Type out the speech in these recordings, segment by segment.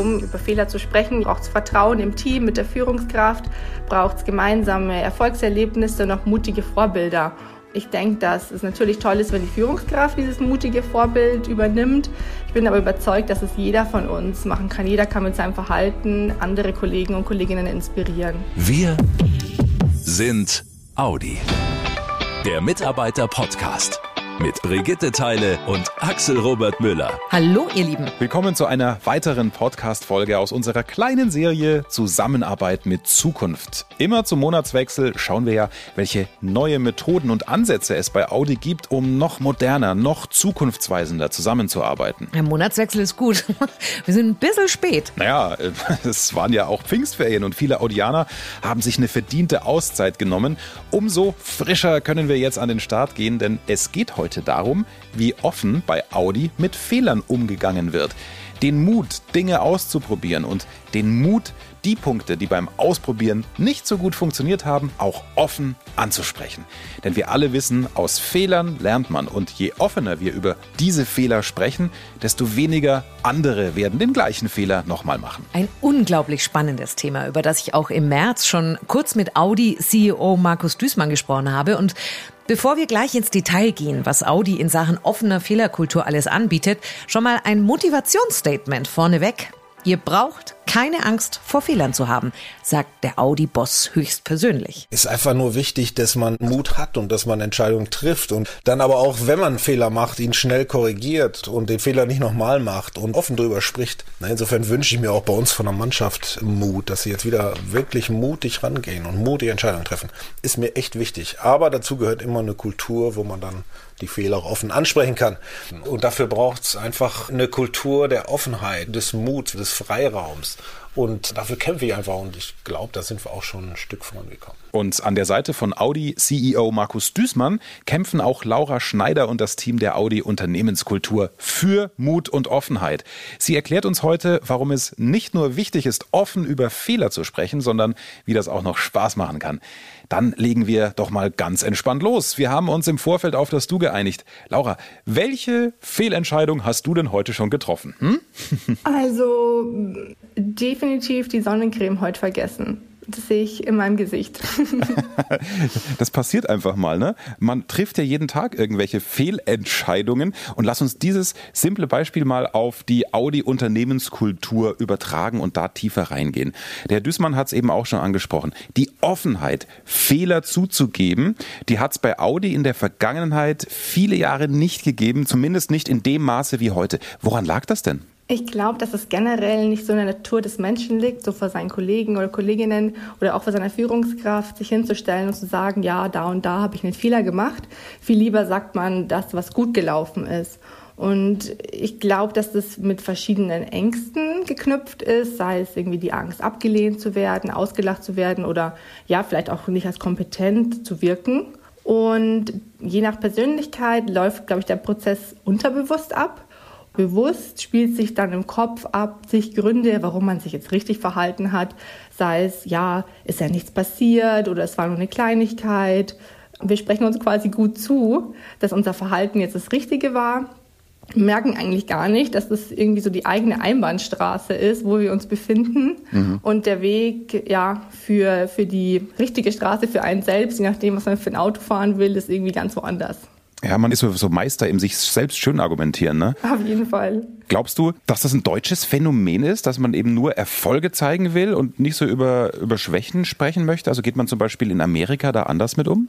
Um über Fehler zu sprechen, braucht es Vertrauen im Team, mit der Führungskraft, braucht es gemeinsame Erfolgserlebnisse und auch mutige Vorbilder. Ich denke, dass es natürlich toll ist, wenn die Führungskraft dieses mutige Vorbild übernimmt. Ich bin aber überzeugt, dass es jeder von uns machen kann. Jeder kann mit seinem Verhalten andere Kollegen und Kolleginnen inspirieren. Wir sind Audi. Der Mitarbeiter-Podcast mit Brigitte Teile und Axel Robert Müller. Hallo, ihr Lieben. Willkommen zu einer weiteren Podcast-Folge aus unserer kleinen Serie Zusammenarbeit mit Zukunft. Immer zum Monatswechsel schauen wir ja, welche neue Methoden und Ansätze es bei Audi gibt, um noch moderner, noch zukunftsweisender zusammenzuarbeiten. Der Monatswechsel ist gut. Wir sind ein bisschen spät. Naja, es waren ja auch Pfingstferien und viele Audianer haben sich eine verdiente Auszeit genommen. Umso frischer können wir jetzt an den Start gehen, denn es geht heute heute darum, wie offen bei Audi mit Fehlern umgegangen wird. Den Mut, Dinge auszuprobieren und den Mut, die Punkte, die beim Ausprobieren nicht so gut funktioniert haben, auch offen anzusprechen. Denn wir alle wissen, aus Fehlern lernt man und je offener wir über diese Fehler sprechen, desto weniger andere werden den gleichen Fehler nochmal machen. Ein unglaublich spannendes Thema, über das ich auch im März schon kurz mit Audi CEO Markus Düßmann gesprochen habe und Bevor wir gleich ins Detail gehen, was Audi in Sachen offener Fehlerkultur alles anbietet, schon mal ein Motivationsstatement vorneweg. Ihr braucht keine Angst vor Fehlern zu haben, sagt der Audi-Boss höchstpersönlich. Ist einfach nur wichtig, dass man Mut hat und dass man Entscheidungen trifft und dann aber auch, wenn man Fehler macht, ihn schnell korrigiert und den Fehler nicht nochmal macht und offen drüber spricht. Insofern wünsche ich mir auch bei uns von der Mannschaft Mut, dass sie jetzt wieder wirklich mutig rangehen und mutige Entscheidungen treffen. Ist mir echt wichtig. Aber dazu gehört immer eine Kultur, wo man dann die Fehler offen ansprechen kann. Und dafür braucht es einfach eine Kultur der Offenheit, des Muts, des Freiraums. Und dafür kämpfe ich einfach und ich glaube, da sind wir auch schon ein Stück vorangekommen. Und an der Seite von Audi CEO Markus Düßmann kämpfen auch Laura Schneider und das Team der Audi Unternehmenskultur für Mut und Offenheit. Sie erklärt uns heute, warum es nicht nur wichtig ist, offen über Fehler zu sprechen, sondern wie das auch noch Spaß machen kann. Dann legen wir doch mal ganz entspannt los. Wir haben uns im Vorfeld auf das Du geeinigt. Laura, welche Fehlentscheidung hast du denn heute schon getroffen? Hm? Also definitiv die Sonnencreme heute vergessen. Das sehe ich in meinem Gesicht. das passiert einfach mal, ne? Man trifft ja jeden Tag irgendwelche Fehlentscheidungen und lass uns dieses simple Beispiel mal auf die Audi-Unternehmenskultur übertragen und da tiefer reingehen. Der Herr Düßmann hat es eben auch schon angesprochen. Die Offenheit, Fehler zuzugeben, die hat es bei Audi in der Vergangenheit viele Jahre nicht gegeben, zumindest nicht in dem Maße wie heute. Woran lag das denn? Ich glaube, dass es generell nicht so in der Natur des Menschen liegt, so vor seinen Kollegen oder Kolleginnen oder auch vor seiner Führungskraft, sich hinzustellen und zu sagen, ja, da und da habe ich einen Fehler gemacht. Viel lieber sagt man das, was gut gelaufen ist. Und ich glaube, dass das mit verschiedenen Ängsten geknüpft ist, sei es irgendwie die Angst, abgelehnt zu werden, ausgelacht zu werden oder ja, vielleicht auch nicht als kompetent zu wirken. Und je nach Persönlichkeit läuft, glaube ich, der Prozess unterbewusst ab bewusst spielt sich dann im Kopf ab, sich Gründe, warum man sich jetzt richtig verhalten hat. Sei es, ja, ist ja nichts passiert oder es war nur eine Kleinigkeit. Wir sprechen uns quasi gut zu, dass unser Verhalten jetzt das Richtige war. merken eigentlich gar nicht, dass das irgendwie so die eigene Einbahnstraße ist, wo wir uns befinden. Mhm. Und der Weg ja, für, für die richtige Straße für einen selbst, je nachdem, was man für ein Auto fahren will, ist irgendwie ganz woanders. Ja, man ist so Meister im sich selbst schön argumentieren, ne? Auf jeden Fall. Glaubst du, dass das ein deutsches Phänomen ist, dass man eben nur Erfolge zeigen will und nicht so über, über Schwächen sprechen möchte? Also geht man zum Beispiel in Amerika da anders mit um?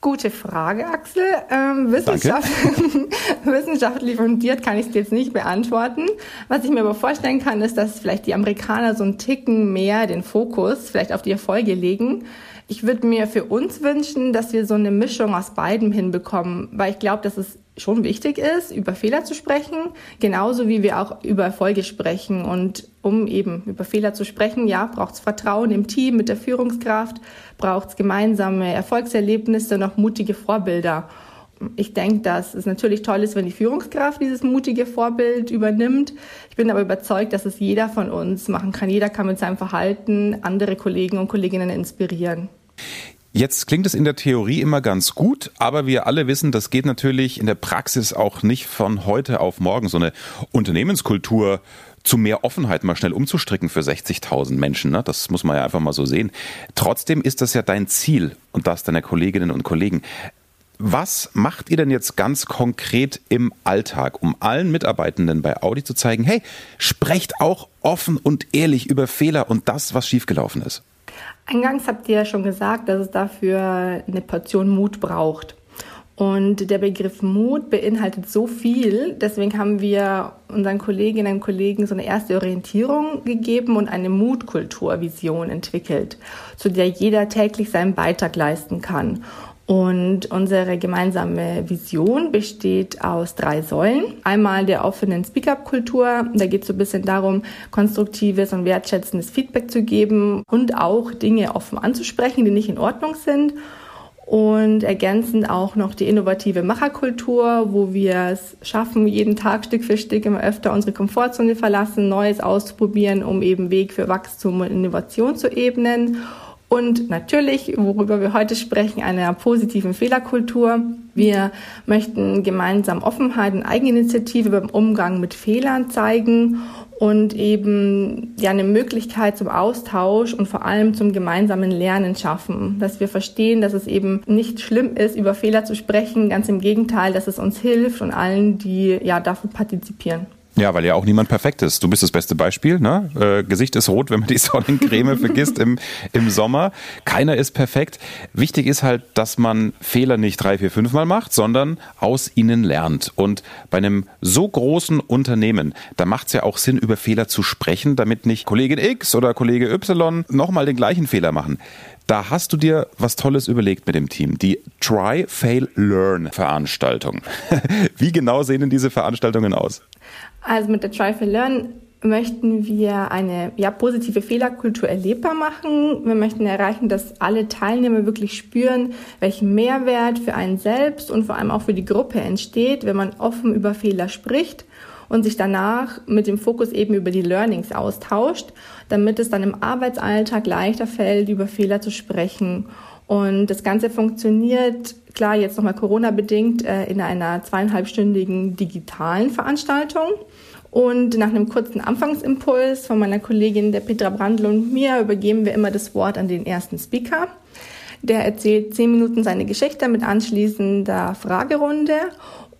Gute Frage, Axel. Ähm, Wissenschaft wissenschaftlich fundiert kann ich es jetzt nicht beantworten. Was ich mir aber vorstellen kann, ist, dass vielleicht die Amerikaner so einen Ticken mehr den Fokus vielleicht auf die Erfolge legen ich würde mir für uns wünschen, dass wir so eine Mischung aus beidem hinbekommen, weil ich glaube, dass es schon wichtig ist, über Fehler zu sprechen, genauso wie wir auch über Erfolge sprechen. Und um eben über Fehler zu sprechen, ja, braucht es Vertrauen im Team, mit der Führungskraft, braucht es gemeinsame Erfolgserlebnisse und auch mutige Vorbilder. Ich denke, dass es natürlich toll ist, wenn die Führungskraft dieses mutige Vorbild übernimmt. Ich bin aber überzeugt, dass es jeder von uns machen kann. Jeder kann mit seinem Verhalten andere Kollegen und Kolleginnen inspirieren. Jetzt klingt es in der Theorie immer ganz gut, aber wir alle wissen, das geht natürlich in der Praxis auch nicht von heute auf morgen. So eine Unternehmenskultur zu mehr Offenheit mal schnell umzustricken für 60.000 Menschen. Ne? Das muss man ja einfach mal so sehen. Trotzdem ist das ja dein Ziel und das deiner Kolleginnen und Kollegen. Was macht ihr denn jetzt ganz konkret im Alltag, um allen Mitarbeitenden bei Audi zu zeigen, hey, sprecht auch offen und ehrlich über Fehler und das, was schiefgelaufen ist? Eingangs habt ihr ja schon gesagt, dass es dafür eine Portion Mut braucht. Und der Begriff Mut beinhaltet so viel, deswegen haben wir unseren Kolleginnen und Kollegen so eine erste Orientierung gegeben und eine Mutkulturvision entwickelt, zu der jeder täglich seinen Beitrag leisten kann. Und unsere gemeinsame Vision besteht aus drei Säulen. Einmal der offenen Speak-up-Kultur. Da geht es so ein bisschen darum, konstruktives und wertschätzendes Feedback zu geben und auch Dinge offen anzusprechen, die nicht in Ordnung sind. Und ergänzend auch noch die innovative Macherkultur, wo wir es schaffen, jeden Tag Stück für Stück immer öfter unsere Komfortzone verlassen, Neues auszuprobieren, um eben Weg für Wachstum und Innovation zu ebnen. Und natürlich, worüber wir heute sprechen, einer positiven Fehlerkultur. Wir möchten gemeinsam Offenheit und Eigeninitiative beim Umgang mit Fehlern zeigen und eben ja eine Möglichkeit zum Austausch und vor allem zum gemeinsamen Lernen schaffen, dass wir verstehen, dass es eben nicht schlimm ist, über Fehler zu sprechen, ganz im Gegenteil, dass es uns hilft und allen, die ja davon partizipieren. Ja, weil ja auch niemand perfekt ist. Du bist das beste Beispiel. Ne? Äh, Gesicht ist rot, wenn man die Sonnencreme vergisst im, im Sommer. Keiner ist perfekt. Wichtig ist halt, dass man Fehler nicht drei, vier, fünf Mal macht, sondern aus ihnen lernt. Und bei einem so großen Unternehmen, da macht es ja auch Sinn, über Fehler zu sprechen, damit nicht Kollegin X oder Kollege Y nochmal den gleichen Fehler machen. Da hast du dir was Tolles überlegt mit dem Team. Die Try, Fail, Learn Veranstaltung. Wie genau sehen denn diese Veranstaltungen aus? Also mit der Try, Fail, Learn möchten wir eine ja, positive Fehlerkultur erlebbar machen. Wir möchten erreichen, dass alle Teilnehmer wirklich spüren, welchen Mehrwert für einen selbst und vor allem auch für die Gruppe entsteht, wenn man offen über Fehler spricht und sich danach mit dem Fokus eben über die Learnings austauscht, damit es dann im Arbeitsalltag leichter fällt, über Fehler zu sprechen. Und das Ganze funktioniert, klar, jetzt nochmal Corona-bedingt, äh, in einer zweieinhalbstündigen digitalen Veranstaltung. Und nach einem kurzen Anfangsimpuls von meiner Kollegin der Petra Brandl und mir übergeben wir immer das Wort an den ersten Speaker. Der erzählt zehn Minuten seine Geschichte mit anschließender Fragerunde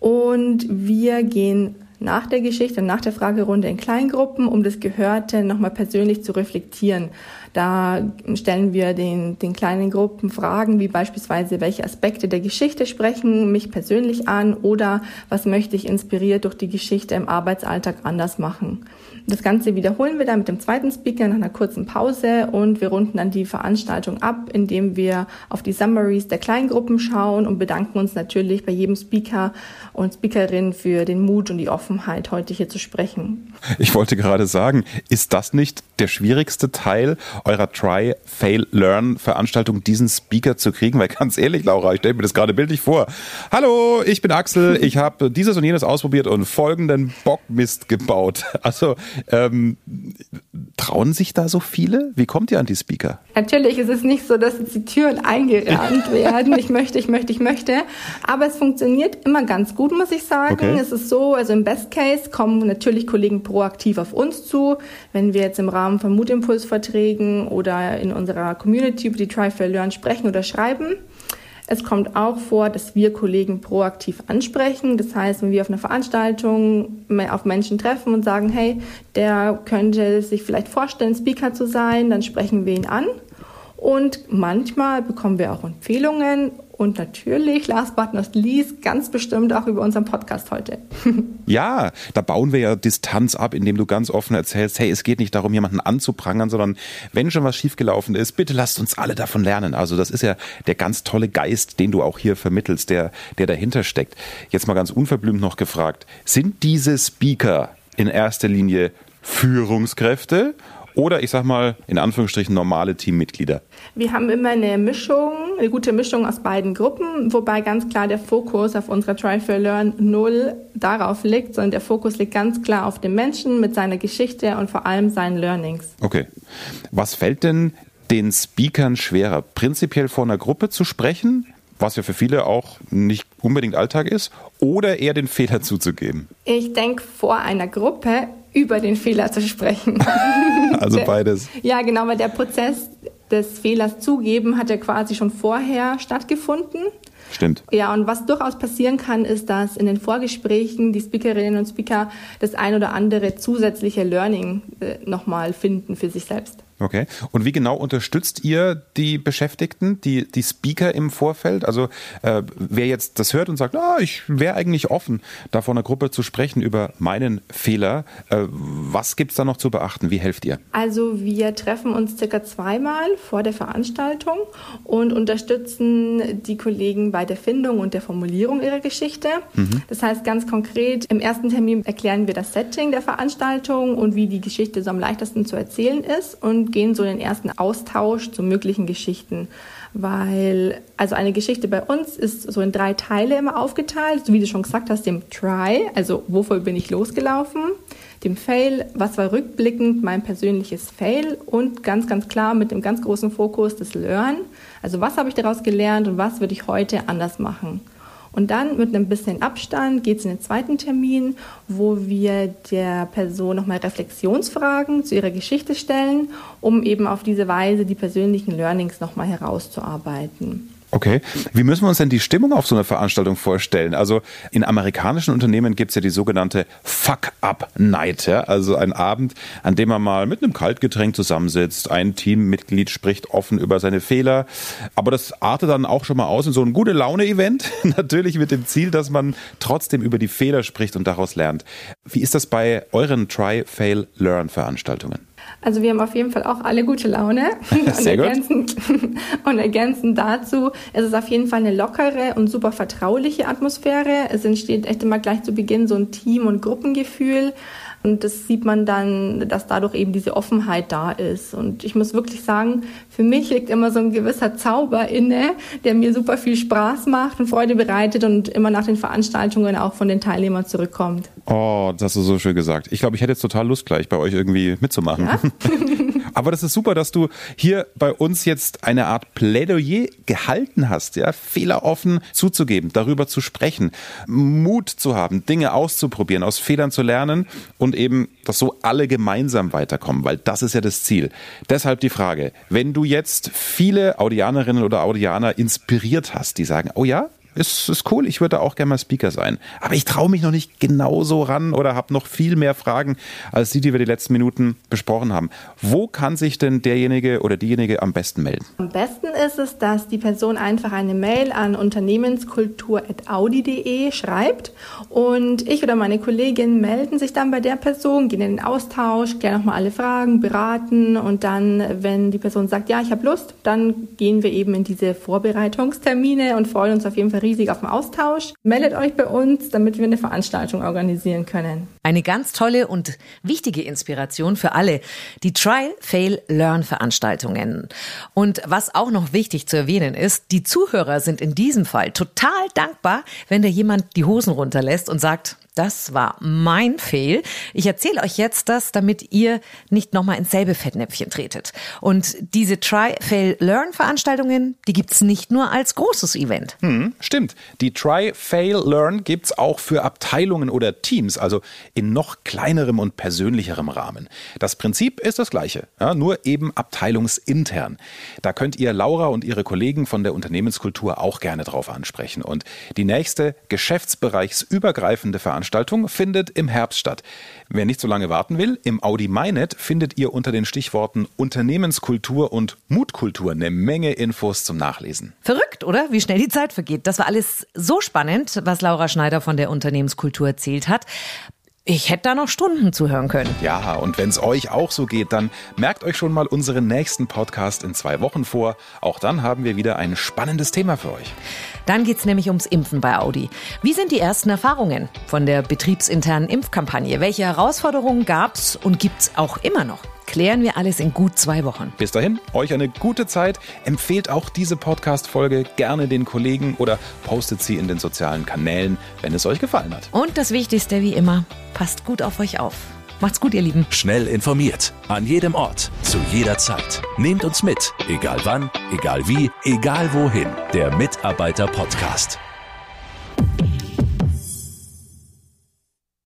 und wir gehen nach der Geschichte und nach der Fragerunde in Kleingruppen, um das Gehörte nochmal persönlich zu reflektieren. Da stellen wir den, den kleinen Gruppen Fragen wie beispielsweise, welche Aspekte der Geschichte sprechen mich persönlich an oder was möchte ich inspiriert durch die Geschichte im Arbeitsalltag anders machen. Das Ganze wiederholen wir dann mit dem zweiten Speaker nach einer kurzen Pause und wir runden dann die Veranstaltung ab, indem wir auf die Summaries der Kleingruppen schauen und bedanken uns natürlich bei jedem Speaker und Speakerin für den Mut und die Offenheit, heute hier zu sprechen. Ich wollte gerade sagen, ist das nicht der schwierigste Teil eurer Try, Fail, Learn Veranstaltung, diesen Speaker zu kriegen? Weil ganz ehrlich, Laura, ich stelle mir das gerade bildlich vor. Hallo, ich bin Axel, ich habe dieses und jenes ausprobiert und folgenden Bockmist gebaut. Also ähm, trauen sich da so viele? Wie kommt ihr an die Speaker? Natürlich ist es nicht so, dass jetzt die Türen eingerannt werden. Ich möchte, ich möchte, ich möchte. Aber es funktioniert immer ganz gut, muss ich sagen. Okay. Es ist so, also im Best Case kommen natürlich Kollegen proaktiv auf uns zu. Wenn wir jetzt im Rahmen von Mutimpulsverträgen oder in unserer Community über die Try Fair Learn sprechen oder schreiben, es kommt auch vor, dass wir Kollegen proaktiv ansprechen. Das heißt, wenn wir auf einer Veranstaltung auf Menschen treffen und sagen, hey, der könnte sich vielleicht vorstellen, Speaker zu sein, dann sprechen wir ihn an. Und manchmal bekommen wir auch Empfehlungen und natürlich, last but not least, ganz bestimmt auch über unseren Podcast heute. ja, da bauen wir ja Distanz ab, indem du ganz offen erzählst, hey, es geht nicht darum, jemanden anzuprangern, sondern wenn schon was schiefgelaufen ist, bitte lasst uns alle davon lernen. Also das ist ja der ganz tolle Geist, den du auch hier vermittelst, der, der dahinter steckt. Jetzt mal ganz unverblümt noch gefragt, sind diese Speaker in erster Linie Führungskräfte oder ich sag mal in Anführungsstrichen normale Teammitglieder? Wir haben immer eine Mischung, eine gute Mischung aus beiden Gruppen, wobei ganz klar der Fokus auf unserer Try for Learn null darauf liegt, sondern der Fokus liegt ganz klar auf dem Menschen mit seiner Geschichte und vor allem seinen Learnings. Okay. Was fällt denn den Speakern schwerer, prinzipiell vor einer Gruppe zu sprechen, was ja für viele auch nicht unbedingt Alltag ist, oder eher den Fehler zuzugeben? Ich denke, vor einer Gruppe über den Fehler zu sprechen. Also beides. ja, genau, weil der Prozess des Fehlers zugeben hat ja quasi schon vorher stattgefunden. Stimmt. Ja, und was durchaus passieren kann, ist, dass in den Vorgesprächen die Speakerinnen und Speaker das ein oder andere zusätzliche Learning äh, nochmal finden für sich selbst. Okay. Und wie genau unterstützt ihr die Beschäftigten, die, die Speaker im Vorfeld? Also äh, wer jetzt das hört und sagt, ah, ich wäre eigentlich offen, da vor einer Gruppe zu sprechen über meinen Fehler, äh, was gibt's da noch zu beachten? Wie helft ihr? Also wir treffen uns circa zweimal vor der Veranstaltung und unterstützen die Kollegen bei der Findung und der Formulierung ihrer Geschichte. Mhm. Das heißt ganz konkret, im ersten Termin erklären wir das Setting der Veranstaltung und wie die Geschichte so am leichtesten zu erzählen ist und gehen so in den ersten Austausch zu möglichen Geschichten. Weil, also eine Geschichte bei uns ist so in drei Teile immer aufgeteilt, so wie du schon gesagt hast, dem Try, also wovor bin ich losgelaufen, dem Fail, was war rückblickend mein persönliches Fail und ganz, ganz klar mit dem ganz großen Fokus des Learn, also was habe ich daraus gelernt und was würde ich heute anders machen. Und dann mit einem bisschen Abstand geht es in den zweiten Termin, wo wir der Person nochmal Reflexionsfragen zu ihrer Geschichte stellen, um eben auf diese Weise die persönlichen Learnings nochmal herauszuarbeiten. Okay. Wie müssen wir uns denn die Stimmung auf so einer Veranstaltung vorstellen? Also in amerikanischen Unternehmen gibt es ja die sogenannte Fuck-Up-Night, ja? also ein Abend, an dem man mal mit einem Kaltgetränk zusammensitzt, ein Teammitglied spricht offen über seine Fehler, aber das artet dann auch schon mal aus in so ein gute Laune-Event, natürlich mit dem Ziel, dass man trotzdem über die Fehler spricht und daraus lernt. Wie ist das bei euren Try-Fail-Learn-Veranstaltungen? Also wir haben auf jeden Fall auch alle gute Laune. Sehr und, ergänzend, und ergänzend dazu es ist auf jeden Fall eine lockere und super vertrauliche Atmosphäre. Es entsteht echt immer gleich zu Beginn so ein Team- und Gruppengefühl. Und das sieht man dann, dass dadurch eben diese Offenheit da ist. Und ich muss wirklich sagen, für mich liegt immer so ein gewisser Zauber inne, der mir super viel Spaß macht und Freude bereitet und immer nach den Veranstaltungen auch von den Teilnehmern zurückkommt. Oh, das hast du so schön gesagt. Ich glaube, ich hätte jetzt total Lust gleich bei euch irgendwie mitzumachen. Ja? Aber das ist super, dass du hier bei uns jetzt eine Art Plädoyer gehalten hast, ja, fehleroffen zuzugeben, darüber zu sprechen, Mut zu haben, Dinge auszuprobieren, aus Fehlern zu lernen und eben, dass so alle gemeinsam weiterkommen, weil das ist ja das Ziel. Deshalb die Frage, wenn du jetzt viele Audianerinnen oder Audianer inspiriert hast, die sagen, oh ja, ist, ist cool, ich würde auch gerne mal Speaker sein. Aber ich traue mich noch nicht genauso ran oder habe noch viel mehr Fragen als die, die wir die letzten Minuten besprochen haben. Wo kann sich denn derjenige oder diejenige am besten melden? Am besten ist es, dass die Person einfach eine Mail an unternehmenskultur.audi.de schreibt und ich oder meine Kollegin melden sich dann bei der Person, gehen in den Austausch, klären nochmal alle Fragen, beraten und dann, wenn die Person sagt, ja, ich habe Lust, dann gehen wir eben in diese Vorbereitungstermine und freuen uns auf jeden Fall riesig auf dem Austausch. Meldet euch bei uns, damit wir eine Veranstaltung organisieren können. Eine ganz tolle und wichtige Inspiration für alle, die Trial, Fail, Learn Veranstaltungen. Und was auch noch wichtig zu erwähnen ist, die Zuhörer sind in diesem Fall total dankbar, wenn da jemand die Hosen runterlässt und sagt, das war mein Fehl. Ich erzähle euch jetzt das, damit ihr nicht nochmal ins selbe Fettnäpfchen tretet. Und diese Try, Fail, Learn Veranstaltungen, die gibt's nicht nur als großes Event. Hm, stimmt. Die Try, Fail, Learn gibt's auch für Abteilungen oder Teams, also in noch kleinerem und persönlicherem Rahmen. Das Prinzip ist das gleiche, ja, nur eben abteilungsintern. Da könnt ihr Laura und ihre Kollegen von der Unternehmenskultur auch gerne drauf ansprechen. Und die nächste geschäftsbereichsübergreifende Veranstaltung Veranstaltung findet im Herbst statt. Wer nicht so lange warten will, im Audi MyNet findet ihr unter den Stichworten Unternehmenskultur und Mutkultur eine Menge Infos zum Nachlesen. Verrückt, oder? Wie schnell die Zeit vergeht. Das war alles so spannend, was Laura Schneider von der Unternehmenskultur erzählt hat. Ich hätte da noch Stunden zuhören können. Ja, und wenn es euch auch so geht, dann merkt euch schon mal unseren nächsten Podcast in zwei Wochen vor. Auch dann haben wir wieder ein spannendes Thema für euch. Dann geht es nämlich ums Impfen bei Audi. Wie sind die ersten Erfahrungen von der betriebsinternen Impfkampagne? Welche Herausforderungen gab es und gibt es auch immer noch? Klären wir alles in gut zwei Wochen. Bis dahin, euch eine gute Zeit. Empfehlt auch diese Podcast-Folge gerne den Kollegen oder postet sie in den sozialen Kanälen, wenn es euch gefallen hat. Und das Wichtigste wie immer, passt gut auf euch auf. Macht's gut, ihr Lieben. Schnell informiert, an jedem Ort, zu jeder Zeit. Nehmt uns mit, egal wann, egal wie, egal wohin. Der Mitarbeiter Podcast.